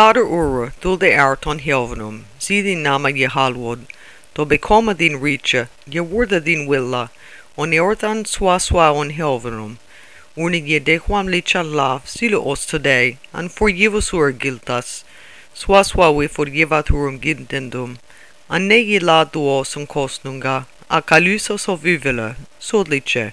Father ura dul de art on helvenum, zidin nama je halwod, becoma din richa, je warda din willa, on eorthan swa swa on helvenum, unig je dequam licha la, silo os today, an forgivus ur giltas, swa swa we forgivaturum gintendum, an ye la duos un cosnunga, a calusos o vivela, sodlice.